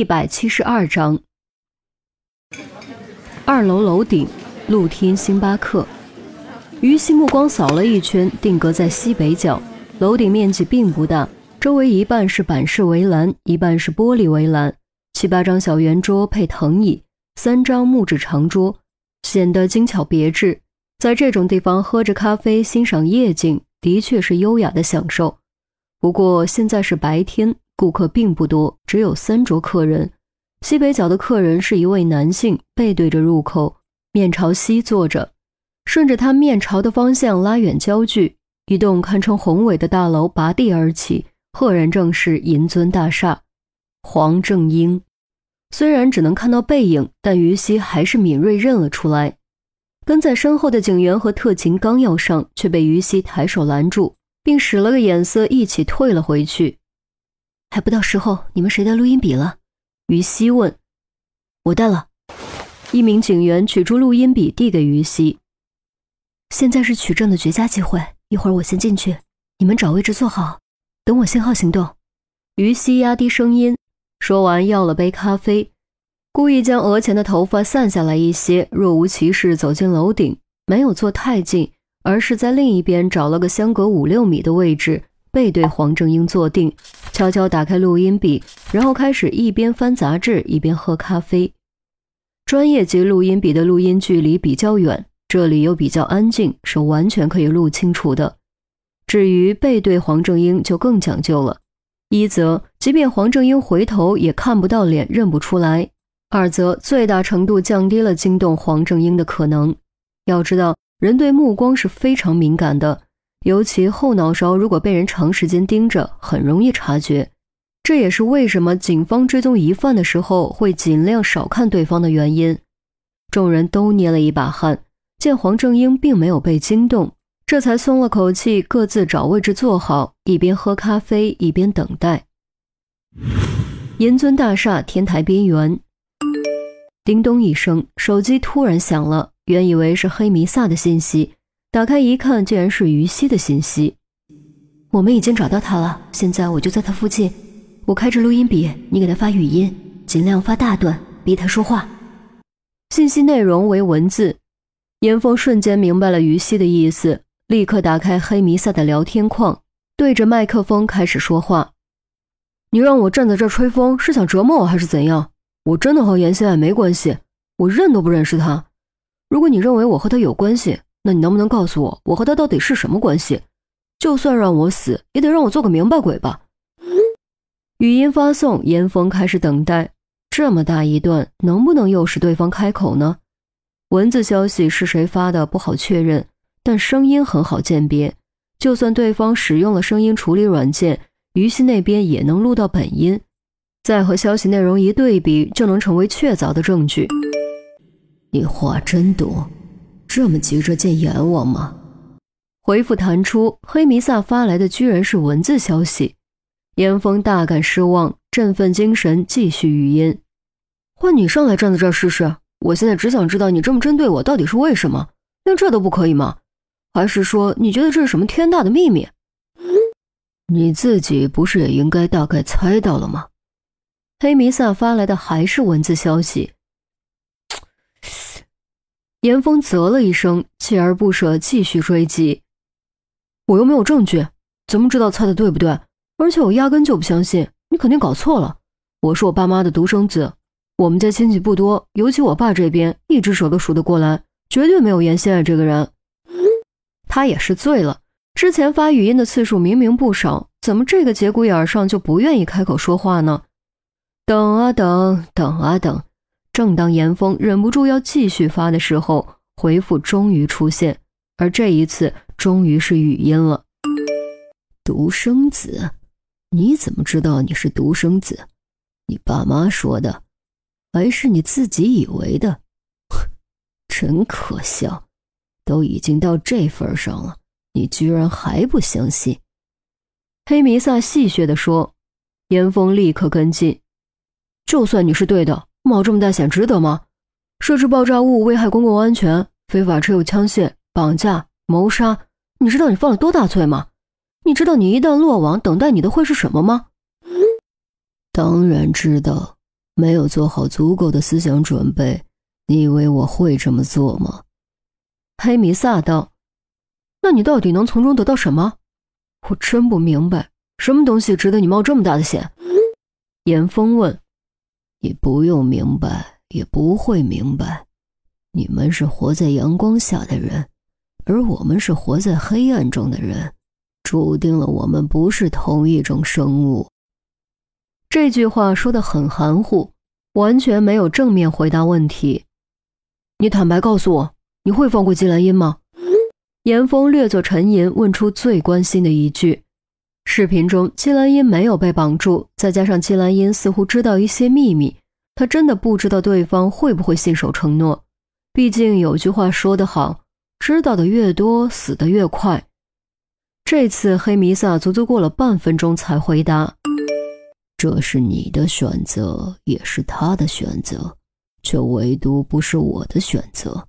一百七十二章，二楼楼顶，露天星巴克。于西目光扫了一圈，定格在西北角。楼顶面积并不大，周围一半是板式围栏，一半是玻璃围栏。七八张小圆桌配藤椅，三张木质长桌，显得精巧别致。在这种地方喝着咖啡，欣赏夜景，的确是优雅的享受。不过现在是白天。顾客并不多，只有三桌客人。西北角的客人是一位男性，背对着入口，面朝西坐着。顺着他面朝的方向拉远焦距，一栋堪称宏伟的大楼拔地而起，赫然正是银尊大厦。黄正英虽然只能看到背影，但于西还是敏锐认了出来。跟在身后的警员和特勤刚要上，却被于西抬手拦住，并使了个眼色，一起退了回去。还不到时候，你们谁带录音笔了？于西问。我带了。一名警员取出录音笔递给于西。现在是取证的绝佳机会，一会儿我先进去，你们找位置坐好，等我信号行动。于西压低声音，说完要了杯咖啡，故意将额前的头发散下来一些，若无其事走进楼顶，没有坐太近，而是在另一边找了个相隔五六米的位置。背对黄正英坐定，悄悄打开录音笔，然后开始一边翻杂志一边喝咖啡。专业级录音笔的录音距离比较远，这里又比较安静，是完全可以录清楚的。至于背对黄正英就更讲究了：一则即便黄正英回头也看不到脸，认不出来；二则最大程度降低了惊动黄正英的可能。要知道，人对目光是非常敏感的。尤其后脑勺如果被人长时间盯着，很容易察觉。这也是为什么警方追踪疑犯的时候会尽量少看对方的原因。众人都捏了一把汗，见黄正英并没有被惊动，这才松了口气，各自找位置坐好，一边喝咖啡一边等待。银尊大厦天台边缘，叮咚一声，手机突然响了，原以为是黑弥撒的信息。打开一看，竟然是于西的信息。我们已经找到他了，现在我就在他附近。我开着录音笔，你给他发语音，尽量发大段，逼他说话。信息内容为文字。严峰瞬间明白了于西的意思，立刻打开黑弥撒的聊天框，对着麦克风开始说话：“你让我站在这吹风，是想折磨我还是怎样？我真的和严心爱没关系，我认都不认识他。如果你认为我和他有关系，那你能不能告诉我，我和他到底是什么关系？就算让我死，也得让我做个明白鬼吧。语音发送，严峰开始等待。这么大一段，能不能诱使对方开口呢？文字消息是谁发的不好确认，但声音很好鉴别。就算对方使用了声音处理软件，于西那边也能录到本音，再和消息内容一对比，就能成为确凿的证据。你话真多。这么急着见阎王吗？回复弹出，黑弥撒发来的居然是文字消息。严峰大感失望，振奋精神，继续语音：“换你上来站在这儿试试。我现在只想知道你这么针对我到底是为什么？连这都不可以吗？还是说你觉得这是什么天大的秘密？你自己不是也应该大概猜到了吗？”黑弥撒发来的还是文字消息。严峰啧了一声，锲而不舍，继续追击。我又没有证据，怎么知道猜的对不对？而且我压根就不相信，你肯定搞错了。我是我爸妈的独生子，我们家亲戚不多，尤其我爸这边，一只手都数得过来，绝对没有严心爱这个人。他也是醉了，之前发语音的次数明明不少，怎么这个节骨眼上就不愿意开口说话呢？等啊等，等啊等。正当严峰忍不住要继续发的时候，回复终于出现，而这一次终于是语音了。独生子，你怎么知道你是独生子？你爸妈说的，还是你自己以为的？真可笑！都已经到这份上了，你居然还不相信？黑弥撒戏谑地说。严峰立刻跟进：就算你是对的。冒这么大险值得吗？设置爆炸物危害公共安全，非法持有枪械，绑架、谋杀，你知道你犯了多大罪吗？你知道你一旦落网，等待你的会是什么吗？当然知道，没有做好足够的思想准备，你以为我会这么做吗？黑弥撒道：“那你到底能从中得到什么？我真不明白，什么东西值得你冒这么大的险？”严峰问：“你不用明白，也不会明白。你们是活在阳光下的人，而我们是活在黑暗中的人，注定了我们不是同一种生物。”这句话说的很含糊，完全没有正面回答问题。你坦白告诉我，你会放过季兰英吗？严峰略作沉吟，问出最关心的一句。视频中，季兰英没有被绑住，再加上季兰英似乎知道一些秘密，他真的不知道对方会不会信守承诺。毕竟有句话说得好，知道的越多，死得越快。这次黑弥撒足足过了半分钟才回答。这是你的选择，也是他的选择，却唯独不是我的选择。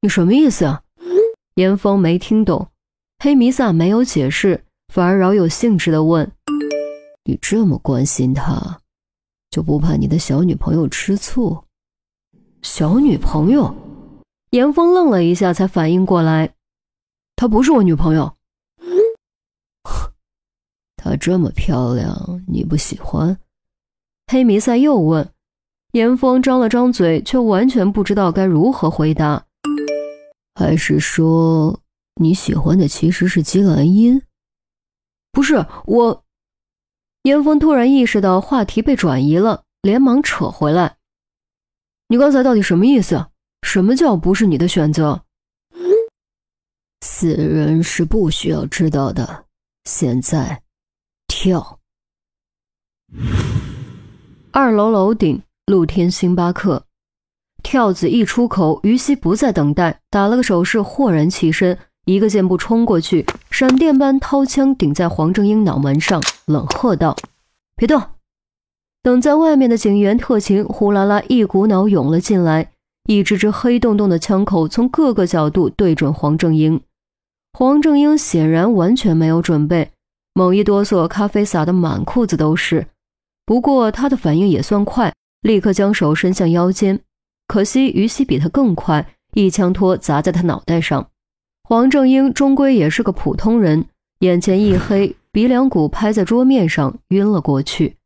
你什么意思啊？严峰没听懂。黑弥撒没有解释，反而饶有兴致地问：“你这么关心他，就不怕你的小女朋友吃醋？”小女朋友？严峰愣了一下，才反应过来，她不是我女朋友。她这么漂亮，你不喜欢？黑弥赛又问。严峰张了张嘴，却完全不知道该如何回答。还是说你喜欢的其实是姬兰英？不是我。严峰突然意识到话题被转移了，连忙扯回来。你刚才到底什么意思？什么叫不是你的选择？死人是不需要知道的。现在。跳。二楼楼顶，露天星巴克。跳子一出口，于西不再等待，打了个手势，豁然起身，一个箭步冲过去，闪电般掏枪顶在黄正英脑门上，冷喝道：“别动！”等在外面的警员特勤呼啦啦一股脑涌了进来，一支支黑洞洞的枪口从各个角度对准黄正英。黄正英显然完全没有准备。猛一哆嗦，咖啡洒得满裤子都是。不过他的反应也算快，立刻将手伸向腰间。可惜于西比他更快，一枪托砸在他脑袋上。黄正英终归也是个普通人，眼前一黑，鼻梁骨拍在桌面上，晕了过去。